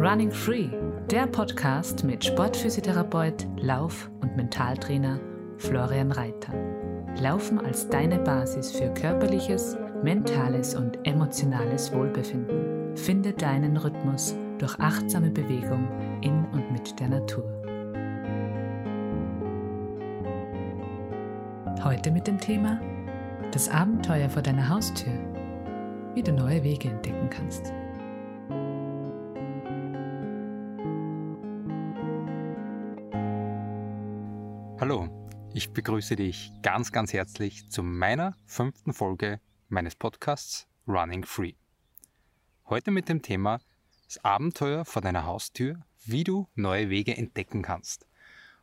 Running Free, der Podcast mit Sportphysiotherapeut, Lauf- und Mentaltrainer Florian Reiter. Laufen als deine Basis für körperliches, mentales und emotionales Wohlbefinden. Finde deinen Rhythmus durch achtsame Bewegung in und mit der Natur. Heute mit dem Thema Das Abenteuer vor deiner Haustür, wie du neue Wege entdecken kannst. Hallo, ich begrüße dich ganz, ganz herzlich zu meiner fünften Folge meines Podcasts Running Free. Heute mit dem Thema Das Abenteuer vor deiner Haustür, wie du neue Wege entdecken kannst.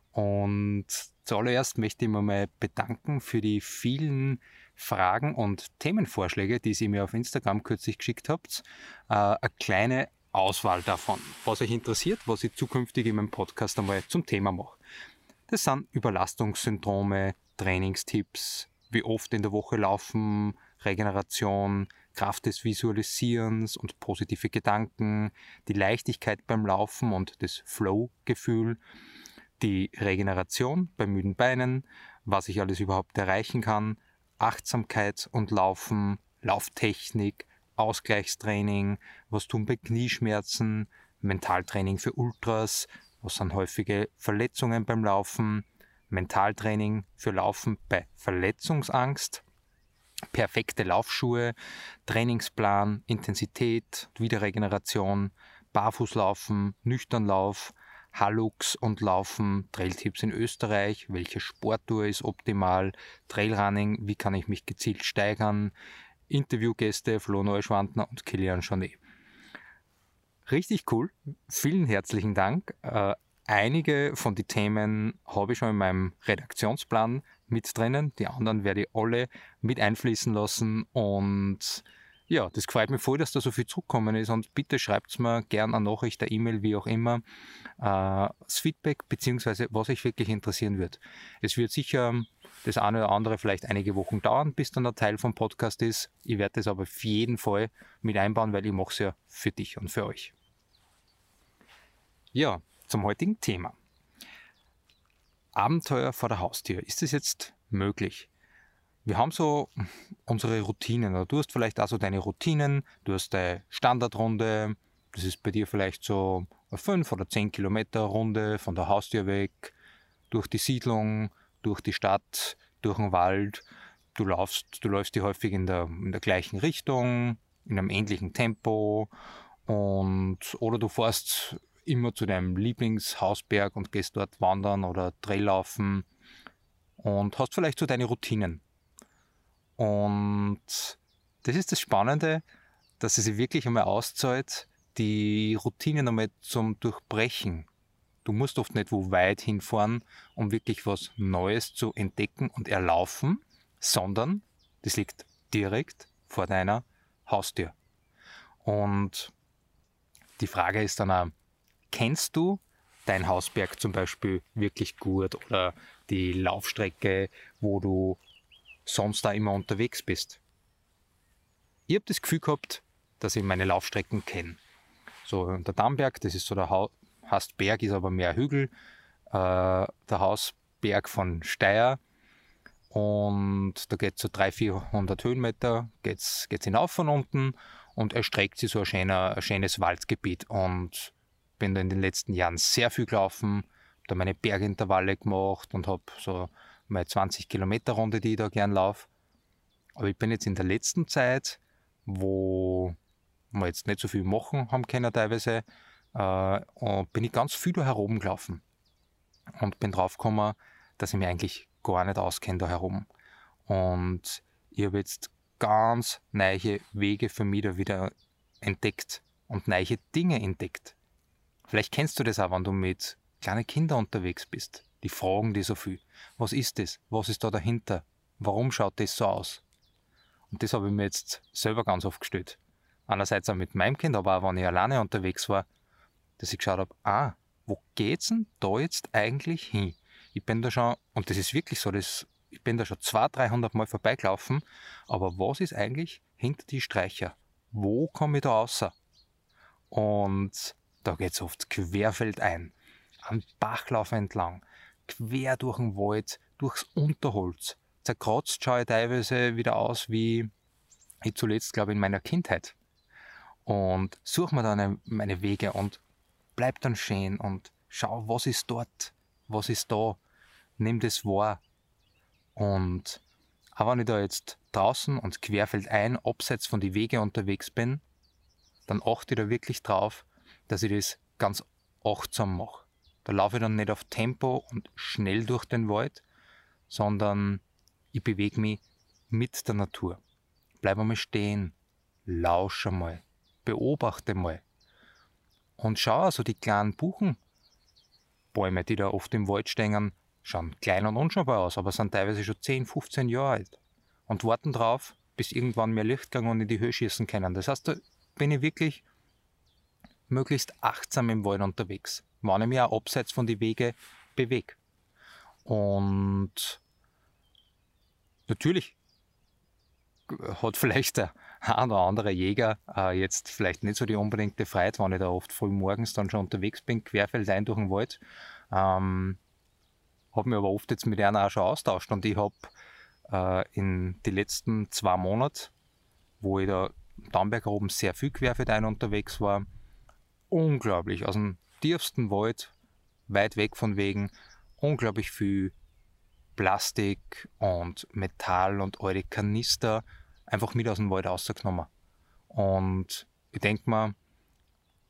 Und zuallererst möchte ich mich mal bedanken für die vielen Fragen und Themenvorschläge, die ihr mir auf Instagram kürzlich geschickt habt. Äh, eine kleine Auswahl davon, was euch interessiert, was ich zukünftig in meinem Podcast einmal zum Thema mache. Das sind Überlastungssyndrome, Trainingstipps, wie oft in der Woche laufen, Regeneration, Kraft des Visualisierens und positive Gedanken, die Leichtigkeit beim Laufen und das Flow-Gefühl, die Regeneration bei müden Beinen, was ich alles überhaupt erreichen kann, Achtsamkeit und Laufen, Lauftechnik, Ausgleichstraining, was tun bei Knieschmerzen, Mentaltraining für Ultras, was sind häufige Verletzungen beim Laufen, Mentaltraining für Laufen bei Verletzungsangst, perfekte Laufschuhe, Trainingsplan, Intensität, Wiederregeneration, Barfußlaufen, Nüchternlauf, Hallux und Laufen, Trailtipps in Österreich, welche Sporttour ist optimal, Trailrunning, wie kann ich mich gezielt steigern, Interviewgäste Flo Neuschwandner und Kilian Jornet. Richtig cool, vielen herzlichen Dank. Äh, einige von den Themen habe ich schon in meinem Redaktionsplan mit drinnen, die anderen werde ich alle mit einfließen lassen und ja, das freut mich voll, dass da so viel zurückgekommen ist und bitte schreibt mir gerne eine Nachricht, eine E-Mail, wie auch immer, äh, das Feedback beziehungsweise was euch wirklich interessieren wird. Es wird sicher das eine oder andere vielleicht einige Wochen dauern, bis dann der Teil vom Podcast ist. Ich werde das aber auf jeden Fall mit einbauen, weil ich mache es ja für dich und für euch. Ja, zum heutigen Thema. Abenteuer vor der Haustür. Ist es jetzt möglich? Wir haben so unsere Routinen. Du hast vielleicht also deine Routinen, du hast deine Standardrunde, das ist bei dir vielleicht so eine 5 oder 10 Kilometer Runde von der Haustür weg, durch die Siedlung, durch die Stadt, durch den Wald. Du laufst, du läufst die häufig in der, in der gleichen Richtung, in einem ähnlichen Tempo und oder du fährst immer zu deinem Lieblingshausberg und gehst dort wandern oder Traillaufen und hast vielleicht so deine Routinen. Und das ist das Spannende, dass es sich wirklich einmal auszahlt, die Routinen einmal zum Durchbrechen. Du musst oft nicht wo weit hinfahren, um wirklich was Neues zu entdecken und erlaufen, sondern das liegt direkt vor deiner Haustür. Und die Frage ist dann auch, kennst du dein Hausberg zum Beispiel wirklich gut oder die Laufstrecke, wo du sonst da immer unterwegs bist. Ich habe das Gefühl gehabt, dass ich meine Laufstrecken kenne. So der Dammberg, das ist so der ha heißt Berg, ist aber mehr Hügel. Äh, der Hausberg von Steyr. Und da geht es so 300, 400 Höhenmeter, geht es hinauf von unten und erstreckt sich so ein, schöner, ein schönes Waldgebiet. Und bin da in den letzten Jahren sehr viel gelaufen, da meine Bergintervalle gemacht und habe so meine 20 Kilometer Runde, die ich da gern laufe. Aber ich bin jetzt in der letzten Zeit, wo wir jetzt nicht so viel machen haben können teilweise, äh, bin ich ganz viel da herum gelaufen. Und bin draufgekommen, dass ich mich eigentlich gar nicht auskenne da herum. Und ich habe jetzt ganz neue Wege für mich da wieder entdeckt und neue Dinge entdeckt. Vielleicht kennst du das auch, wenn du mit kleinen Kindern unterwegs bist. Die fragen dich so viel. Was ist das? Was ist da dahinter? Warum schaut das so aus? Und das habe ich mir jetzt selber ganz oft gestellt. Einerseits auch mit meinem Kind, aber auch wenn ich alleine unterwegs war, dass ich geschaut habe, ah, wo geht's denn da jetzt eigentlich hin? Ich bin da schon, und das ist wirklich so, das, ich bin da schon 200, 300 Mal vorbeigelaufen, aber was ist eigentlich hinter die Streicher? wo komme ich da raus? Und da geht es oft querfeldein, am Bachlauf entlang, quer durch den Wald, durchs Unterholz. Zerkratzt schaue ich teilweise wieder aus wie ich zuletzt, glaube ich, in meiner Kindheit. Und suche mir dann meine Wege und bleib dann stehen und schau, was ist dort, was ist da, nimm das wahr. Und auch wenn ich da jetzt draußen und querfeldein abseits von die Wege unterwegs bin, dann achte ich da wirklich drauf, dass ich das ganz achtsam mache. Da laufe ich dann nicht auf Tempo und schnell durch den Wald, sondern ich bewege mich mit der Natur. Bleib einmal stehen, lausche mal, beobachte mal und schau also die kleinen Buchenbäume, die da oft im Wald stehen, schauen klein und unscheinbar aus, aber sind teilweise schon 10, 15 Jahre alt und warten drauf, bis irgendwann mehr Licht gegangen und in die Höhe schießen können. Das heißt, da bin ich wirklich möglichst achtsam im Wald unterwegs, wenn ich mich auch abseits von den Wege bewege. Und natürlich hat vielleicht der ein oder andere Jäger äh, jetzt vielleicht nicht so die unbedingte Freude, wenn ich da oft früh morgens dann schon unterwegs bin, querfeldein durch den Wald. Ähm, habe mich aber oft jetzt mit einer auch schon austauscht und ich habe äh, in den letzten zwei Monaten, wo ich da Damberg oben sehr viel querfeldein unterwegs war, unglaublich aus dem tiefsten Wald, weit weg von Wegen, unglaublich viel Plastik und Metall und alte Kanister einfach mit aus dem Wald rausgenommen. Und ich denke mal,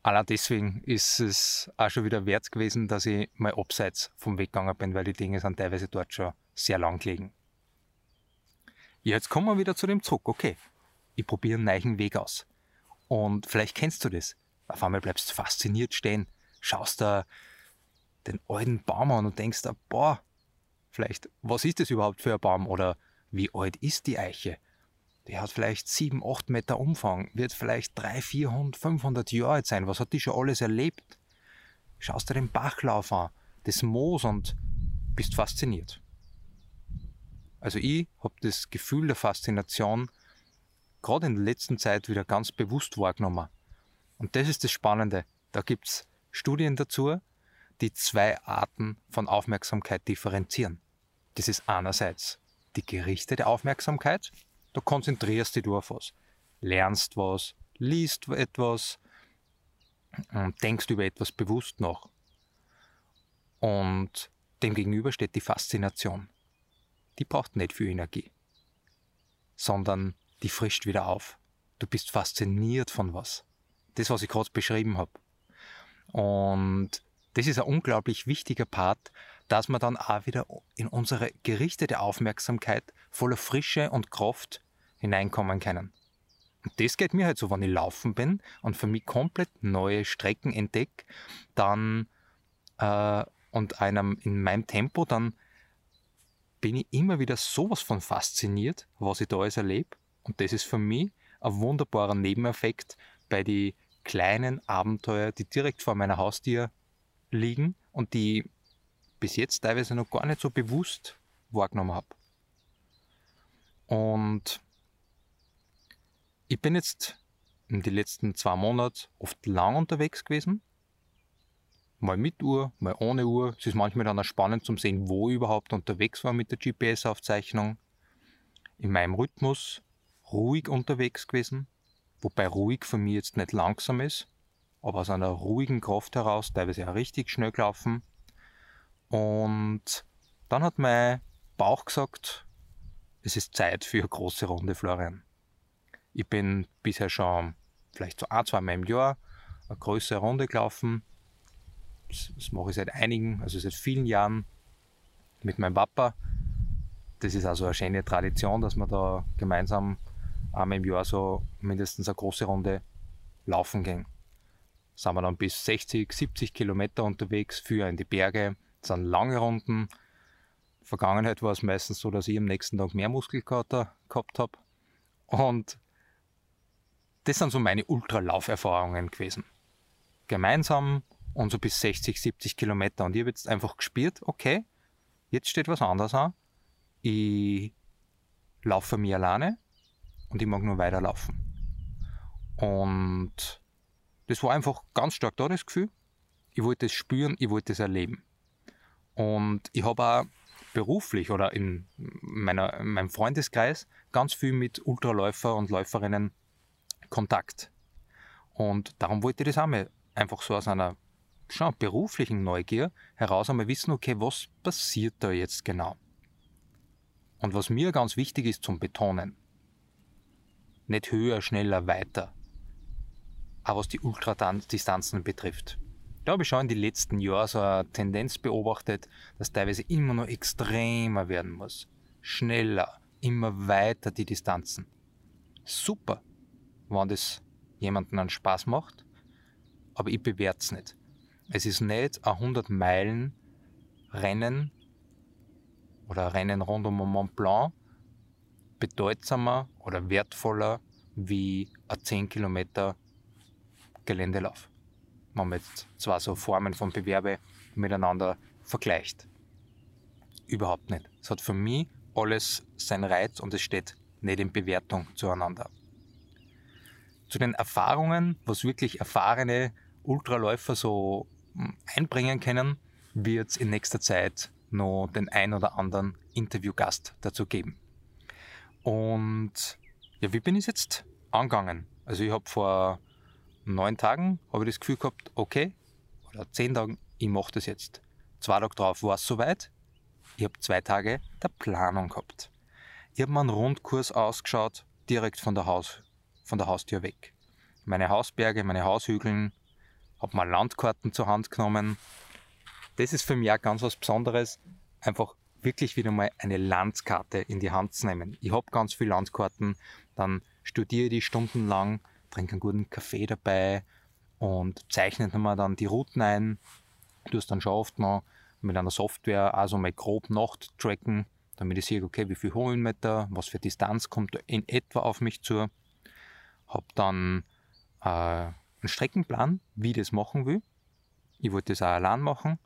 allein deswegen ist es auch schon wieder wert gewesen, dass ich mal abseits vom Weg gegangen bin, weil die Dinge sind teilweise dort schon sehr lang gelegen. Jetzt kommen wir wieder zu dem zurück. Okay, ich probiere einen neuen Weg aus. Und vielleicht kennst du das. Auf einmal bleibst du fasziniert stehen, schaust da den alten Baum an und denkst boah, vielleicht, was ist das überhaupt für ein Baum oder wie alt ist die Eiche? Die hat vielleicht 7, 8 Meter Umfang, wird vielleicht 300, 400, 500 Jahre alt sein. Was hat die schon alles erlebt? Schaust dir den Bachlauf an, das Moos und bist fasziniert. Also ich habe das Gefühl der Faszination gerade in der letzten Zeit wieder ganz bewusst wahrgenommen. Und das ist das Spannende. Da gibt es Studien dazu, die zwei Arten von Aufmerksamkeit differenzieren. Das ist einerseits die gerichtete Aufmerksamkeit, da konzentrierst dich du auf was, lernst was, liest etwas, denkst über etwas bewusst nach. Und dem gegenüber steht die Faszination. Die braucht nicht viel Energie, sondern die frischt wieder auf. Du bist fasziniert von was. Das, was ich gerade beschrieben habe. Und das ist ein unglaublich wichtiger Part, dass wir dann auch wieder in unsere gerichtete Aufmerksamkeit voller Frische und Kraft hineinkommen können. Und das geht mir halt so, wenn ich laufen bin und für mich komplett neue Strecken entdecke, dann äh, und einem in meinem Tempo, dann bin ich immer wieder sowas von fasziniert, was ich da alles erlebe. Und das ist für mich ein wunderbarer Nebeneffekt bei den kleinen Abenteuer, die direkt vor meiner Haustür liegen und die bis jetzt teilweise noch gar nicht so bewusst wahrgenommen habe. Und ich bin jetzt in den letzten zwei Monaten oft lang unterwegs gewesen. Mal mit Uhr, mal ohne Uhr. Es ist manchmal dann auch spannend zum sehen, wo ich überhaupt unterwegs war mit der GPS-Aufzeichnung. In meinem Rhythmus ruhig unterwegs gewesen. Wobei ruhig für mich jetzt nicht langsam ist, aber aus einer ruhigen Kraft heraus, teilweise auch richtig schnell gelaufen. Und dann hat mein Bauch gesagt, es ist Zeit für eine große Runde, Florian. Ich bin bisher schon vielleicht so ein, zwei Mal im Jahr eine größere Runde gelaufen. Das, das mache ich seit einigen, also seit vielen Jahren mit meinem Papa. Das ist also eine schöne Tradition, dass wir da gemeinsam einmal im Jahr so mindestens eine große Runde laufen gehen. Sind wir dann bis 60, 70 Kilometer unterwegs, für in die Berge. Das sind lange Runden. Vergangenheit war es meistens so, dass ich am nächsten Tag mehr Muskelkater gehabt habe. Und das sind so meine Ultralauferfahrungen gewesen. Gemeinsam und so bis 60, 70 Kilometer. Und ich habe jetzt einfach gespürt, okay, jetzt steht was anderes an. Ich laufe mir alleine und ich mag nur weiterlaufen. Und das war einfach ganz stark da, das Gefühl. Ich wollte es spüren, ich wollte es erleben. Und ich habe auch beruflich oder in, meiner, in meinem Freundeskreis ganz viel mit Ultraläufer und Läuferinnen Kontakt. Und darum wollte ich das auch mal einfach so aus einer schon beruflichen Neugier heraus einmal wissen, okay, was passiert da jetzt genau? Und was mir ganz wichtig ist zum Betonen, nicht höher, schneller, weiter, auch was die Ultradistanzen betrifft. Da habe ich schon in den letzten Jahren so eine Tendenz beobachtet, dass teilweise immer noch extremer werden muss. Schneller, immer weiter die Distanzen. Super, wenn das jemanden einen Spaß macht, aber ich bewerte es nicht. Es ist nicht ein 100 Meilen Rennen oder Rennen rund um Mont Blanc bedeutsamer oder wertvoller wie ein 10 Kilometer Geländelauf. Wenn man jetzt zwei so Formen von Bewerbe miteinander vergleicht. Überhaupt nicht. Es hat für mich alles seinen Reiz und es steht nicht in Bewertung zueinander. Zu den Erfahrungen, was wirklich erfahrene Ultraläufer so hm, einbringen können, wird es in nächster Zeit noch den ein oder anderen Interviewgast dazu geben. Und ja, wie bin ich jetzt angegangen? Also ich habe vor neun Tagen ich das Gefühl gehabt, okay, oder zehn Tagen, ich mache das jetzt. Zwei Tage drauf war es soweit. Ich habe zwei Tage der Planung gehabt. Ich habe mir einen Rundkurs ausgeschaut, direkt von der, Haus, von der Haustür weg. Meine Hausberge, meine Haushügeln, habe mal Landkarten zur Hand genommen. Das ist für mich auch ganz was Besonderes, einfach wirklich wieder mal eine Landkarte in die Hand zu nehmen. Ich habe ganz viele Landkarten, dann studiere ich die stundenlang, trinke einen guten Kaffee dabei und zeichne mir dann die Routen ein. Du hast dann schon oft noch mit einer Software also mal grob tracken, damit ich sehe, okay, wie viel Höhenmeter, was für Distanz kommt in etwa auf mich zu. Habe dann äh, einen Streckenplan, wie ich das machen will. Ich wollte das auch allein machen.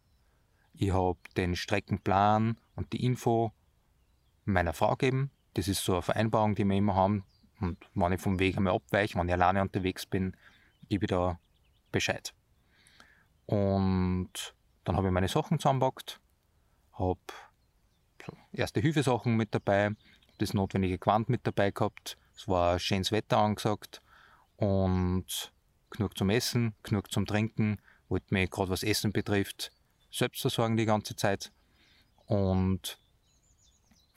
Ich habe den Streckenplan und die Info meiner Frau geben. Das ist so eine Vereinbarung, die wir immer haben. Und wenn ich vom Weg einmal abweiche, wenn ich alleine unterwegs bin, gebe ich da Bescheid. Und dann habe ich meine Sachen zusammengepackt, habe erste Hilfesachen mit dabei, das notwendige Quant mit dabei gehabt. Es war schönes Wetter angesagt und genug zum Essen, genug zum Trinken, wollte mir gerade was Essen betrifft, selbst versorgen die ganze Zeit. Und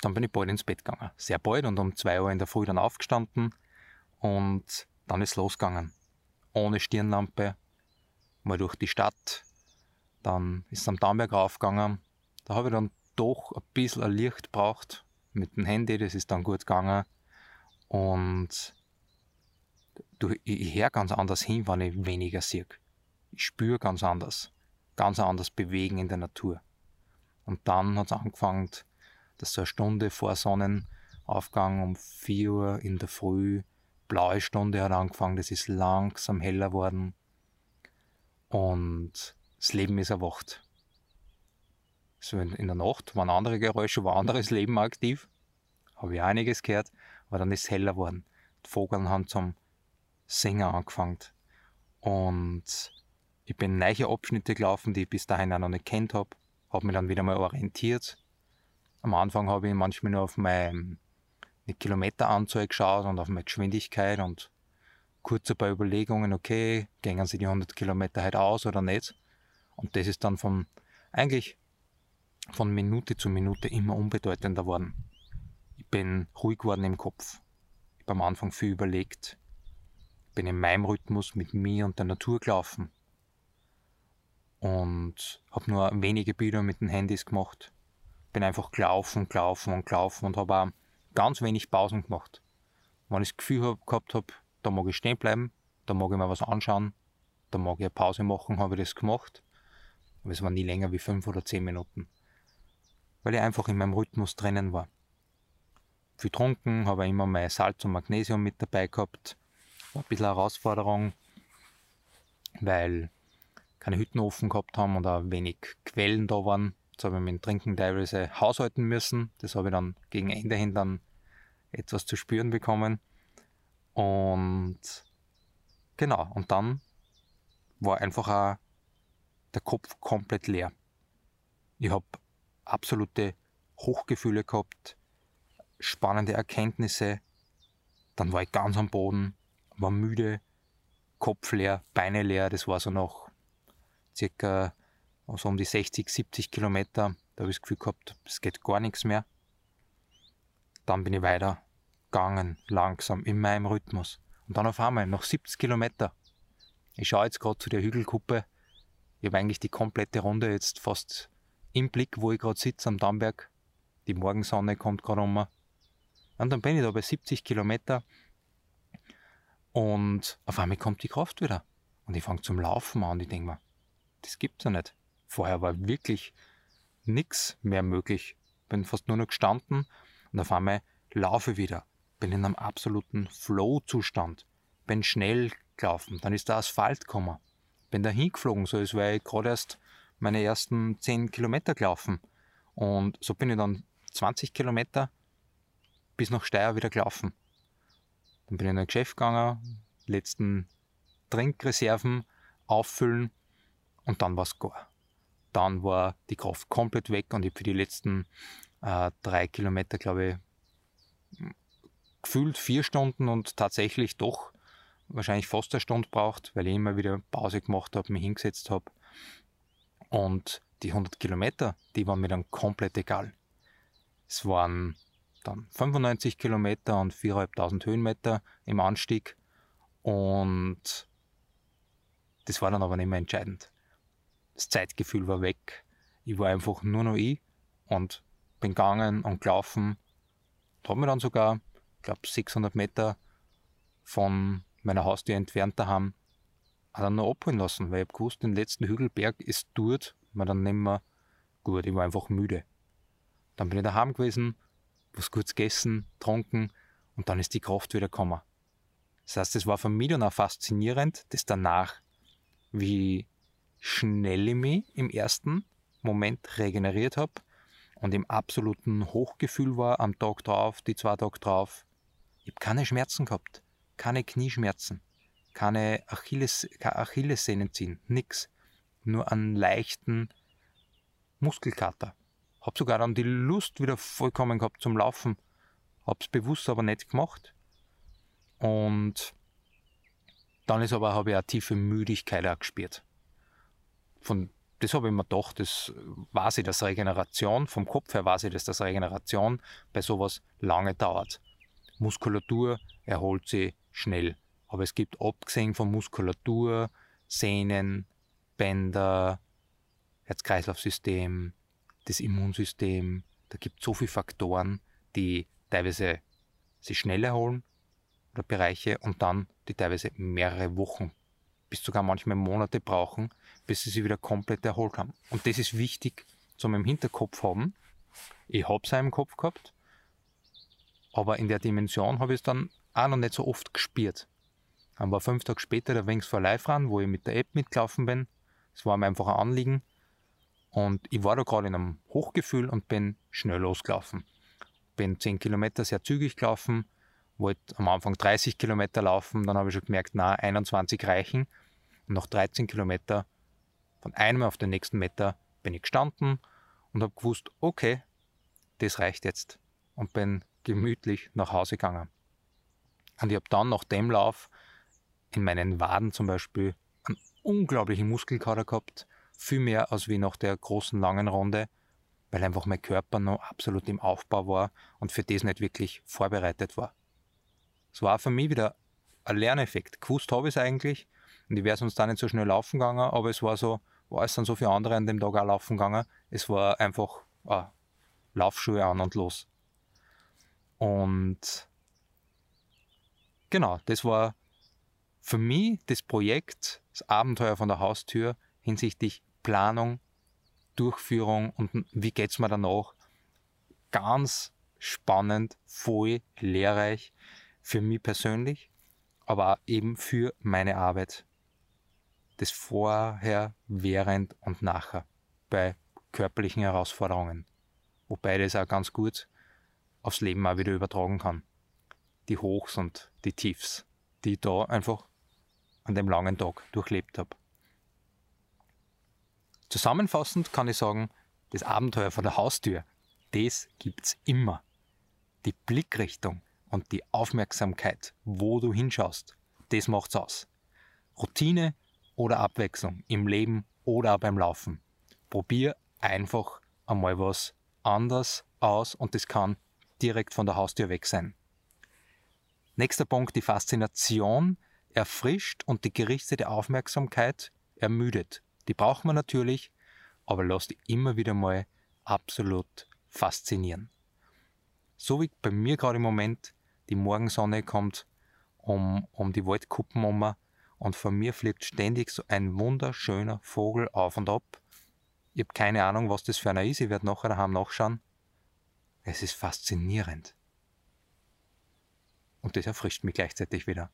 dann bin ich bald ins Bett gegangen. Sehr bald und um 2 Uhr in der Früh dann aufgestanden und dann ist losgegangen. Ohne Stirnlampe, mal durch die Stadt. Dann ist es am Damberg raufgegangen. Da habe ich dann doch ein bisschen ein Licht braucht mit dem Handy, das ist dann gut gegangen. Und ich höre ganz anders hin, wenn ich weniger sehe. Ich spüre ganz anders. Ganz anders bewegen in der Natur. Und dann hat es angefangen, dass so eine Stunde vor Sonnenaufgang um 4 Uhr in der Früh, blaue Stunde hat angefangen, das ist langsam heller worden und das Leben ist erwacht. So in, in der Nacht waren andere Geräusche, war anderes Leben aktiv, habe ich einiges gehört, aber dann ist es heller worden. Die Vogel haben zum Singen angefangen und ich bin neue Abschnitte gelaufen, die ich bis dahin auch noch nicht kennt habe, habe mich dann wieder mal orientiert am Anfang habe ich manchmal nur auf meine Kilometeranzahl geschaut und auf meine Geschwindigkeit und kurz ein paar Überlegungen, okay, gehen sie die 100 Kilometer halt aus oder nicht? Und das ist dann von, eigentlich von Minute zu Minute immer unbedeutender geworden. Ich bin ruhig geworden im Kopf. Ich habe am Anfang viel überlegt. Bin in meinem Rhythmus mit mir und der Natur gelaufen. Und habe nur wenige Bilder mit den Handys gemacht bin einfach gelaufen, gelaufen und gelaufen und habe auch ganz wenig Pausen gemacht. Wenn ich das Gefühl hab, gehabt habe, da mag ich stehen bleiben, da mag ich mir was anschauen, da mag ich eine Pause machen, habe ich das gemacht. Aber es war nie länger wie fünf oder zehn Minuten. Weil ich einfach in meinem Rhythmus drinnen war. Viel getrunken, habe immer mein Salz und Magnesium mit dabei gehabt. War ein bisschen Herausforderung, weil keine Hütten offen gehabt haben auch wenig Quellen da waren. Jetzt habe ich mit dem Trinken teilweise haushalten müssen. Das habe ich dann gegen Ende hin dann etwas zu spüren bekommen. Und genau, und dann war einfach auch der Kopf komplett leer. Ich habe absolute Hochgefühle gehabt, spannende Erkenntnisse. Dann war ich ganz am Boden, war müde, Kopf leer, Beine leer. Das war so noch circa so um die 60, 70 Kilometer. Da habe ich das Gefühl gehabt, es geht gar nichts mehr. Dann bin ich weiter gegangen, langsam, in meinem Rhythmus. Und dann auf einmal, noch 70 Kilometer. Ich schaue jetzt gerade zu der Hügelkuppe. Ich habe eigentlich die komplette Runde jetzt fast im Blick, wo ich gerade sitze am Dammberg. Die Morgensonne kommt gerade um. Und dann bin ich da bei 70 Kilometer und auf einmal kommt die Kraft wieder. Und ich fange zum Laufen an und ich denke mir, das gibt's ja nicht. Vorher war wirklich nichts mehr möglich. Bin fast nur noch gestanden und auf einmal laufe wieder. Bin in einem absoluten Flow-Zustand. Bin schnell gelaufen. Dann ist der Asphalt gekommen. Bin da hingeflogen, so als wäre ich gerade erst meine ersten 10 Kilometer gelaufen. Und so bin ich dann 20 Kilometer bis nach Steyr wieder gelaufen. Dann bin ich in ein Geschäft gegangen, letzten Trinkreserven auffüllen und dann war es gar. Dann war die Kraft komplett weg und ich habe für die letzten äh, drei Kilometer, glaube ich, gefühlt vier Stunden und tatsächlich doch wahrscheinlich fast eine Stunde braucht, weil ich immer wieder Pause gemacht habe, mich hingesetzt habe. Und die 100 Kilometer, die waren mir dann komplett egal. Es waren dann 95 Kilometer und 4.500 Höhenmeter im Anstieg. Und das war dann aber nicht mehr entscheidend. Das Zeitgefühl war weg. Ich war einfach nur noch ich und bin gegangen und gelaufen. Und habe mir dann sogar, ich glaube, 600 Meter von meiner Haustür entfernt daheim dann noch abholen lassen, weil ich habe gewusst, den letzten Hügelberg ist dort, mir dann nicht mehr gut. Ich war einfach müde. Dann bin ich daheim gewesen, was Gutes gegessen, getrunken und dann ist die Kraft wieder gekommen. Das heißt, es war für mich dann auch faszinierend, das danach, wie schnell ich mich im ersten Moment regeneriert habe und im absoluten Hochgefühl war am Tag drauf, die zwei Tage drauf. Ich habe keine Schmerzen gehabt, keine Knieschmerzen, keine Achilles, keine Achillessehnen ziehen, nix. Nur einen leichten Muskelkater. Hab sogar dann die Lust wieder vollkommen gehabt zum Laufen. Hab's bewusst aber nicht gemacht. Und dann ist aber, habe ich eine tiefe Müdigkeit auch gespürt. Von, das habe ich mir gedacht, das weiß ich, dass Regeneration, vom Kopf her ich, dass das Regeneration bei sowas lange dauert. Muskulatur erholt sich schnell. Aber es gibt abgesehen von Muskulatur, Sehnen, Bänder, Herz-Kreislauf-System, das Immunsystem. Da gibt es so viele Faktoren, die teilweise sich schnell erholen oder Bereiche und dann die teilweise mehrere Wochen bis sogar manchmal Monate brauchen, bis sie sich wieder komplett erholt haben. Und das ist wichtig zum im Hinterkopf haben. Ich habe es im Kopf gehabt, aber in der Dimension habe ich es dann auch noch nicht so oft gespürt. Dann war fünf Tage später der Wings for Life ran, wo ich mit der App mitgelaufen bin. Es war mir einfach ein Anliegen, und ich war da gerade in einem Hochgefühl und bin schnell losgelaufen. Bin 10 Kilometer sehr zügig gelaufen, wollte am Anfang 30 Kilometer laufen, dann habe ich schon gemerkt, na, 21 reichen. Und nach 13 Kilometer, von einem auf den nächsten Meter, bin ich gestanden und habe gewusst, okay, das reicht jetzt. Und bin gemütlich nach Hause gegangen. Und ich habe dann nach dem Lauf in meinen Waden zum Beispiel einen unglaublichen Muskelkater gehabt viel mehr als wie nach der großen langen Runde, weil einfach mein Körper noch absolut im Aufbau war und für das nicht wirklich vorbereitet war. Es war für mich wieder ein Lerneffekt. Gewusst habe ich es eigentlich und ich wäre sonst da nicht so schnell laufen gegangen, aber es war so, war es dann so viele andere an dem Tag auch laufen gegangen. Es war einfach ah, Laufschuhe an und los. Und genau, das war für mich das Projekt, das Abenteuer von der Haustür hinsichtlich Planung, Durchführung und wie geht es mir danach? Ganz spannend, voll lehrreich für mich persönlich, aber auch eben für meine Arbeit. Das Vorher, Während und Nachher bei körperlichen Herausforderungen. Wobei das auch ganz gut aufs Leben auch wieder übertragen kann. Die Hochs und die Tiefs, die ich da einfach an dem langen Tag durchlebt habe. Zusammenfassend kann ich sagen, das Abenteuer vor der Haustür, das gibt's immer. Die Blickrichtung und die Aufmerksamkeit, wo du hinschaust, das macht's aus. Routine oder Abwechslung im Leben oder beim Laufen. Probier einfach einmal was anders aus und das kann direkt von der Haustür weg sein. Nächster Punkt, die Faszination erfrischt und die gerichtete Aufmerksamkeit ermüdet. Die braucht man natürlich, aber lass die immer wieder mal absolut faszinieren. So wie bei mir gerade im Moment, die Morgensonne kommt um, um die Waldkuppen um und von mir fliegt ständig so ein wunderschöner Vogel auf und ab. Ich habe keine Ahnung, was das für einer ist, ich werde nachher daheim nachschauen. Es ist faszinierend. Und das erfrischt mich gleichzeitig wieder.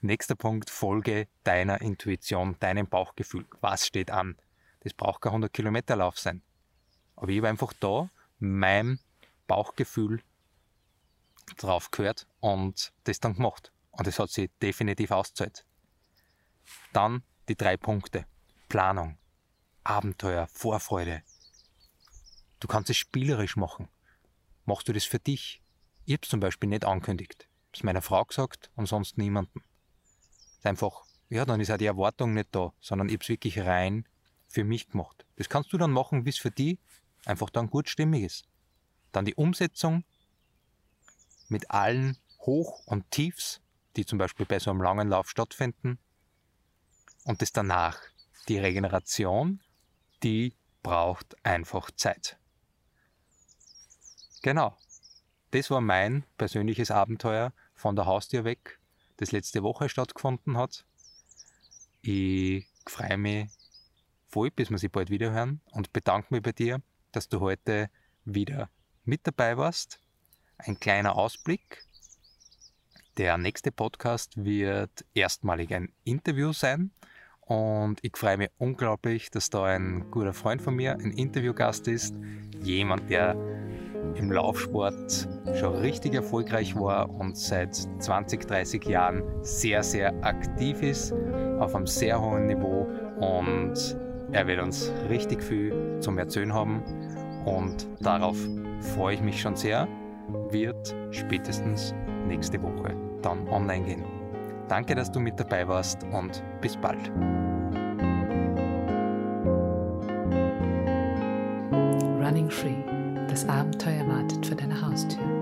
Nächster Punkt, folge deiner Intuition, deinem Bauchgefühl. Was steht an? Das braucht kein 100 Kilometer Lauf sein. Aber ich habe einfach da mein Bauchgefühl drauf gehört und das dann gemacht. Und das hat sich definitiv ausgezahlt. Dann die drei Punkte. Planung, Abenteuer, Vorfreude. Du kannst es spielerisch machen. Machst du das für dich? Ich habe es zum Beispiel nicht angekündigt. Habe meiner Frau gesagt und sonst niemanden. Einfach, ja, dann ist auch die Erwartung nicht da, sondern ich habe es wirklich rein für mich gemacht. Das kannst du dann machen, wie es für dich einfach dann gut stimmig ist. Dann die Umsetzung mit allen Hoch- und Tiefs, die zum Beispiel bei so einem langen Lauf stattfinden. Und das danach, die Regeneration, die braucht einfach Zeit. Genau. Das war mein persönliches Abenteuer von der Haustür weg, das letzte Woche stattgefunden hat. Ich freue mich voll, bis wir sie bald wieder hören und bedanke mich bei dir, dass du heute wieder mit dabei warst. Ein kleiner Ausblick. Der nächste Podcast wird erstmalig ein Interview sein und ich freue mich unglaublich, dass da ein guter Freund von mir ein Interviewgast ist. Jemand, der im Laufsport schon richtig erfolgreich war und seit 20, 30 Jahren sehr, sehr aktiv ist, auf einem sehr hohen Niveau und er wird uns richtig viel zum Erzählen haben und darauf freue ich mich schon sehr. Wird spätestens nächste Woche dann online gehen. Danke, dass du mit dabei warst und bis bald. Running Free. Das Abenteuer wartet vor deiner Haustür.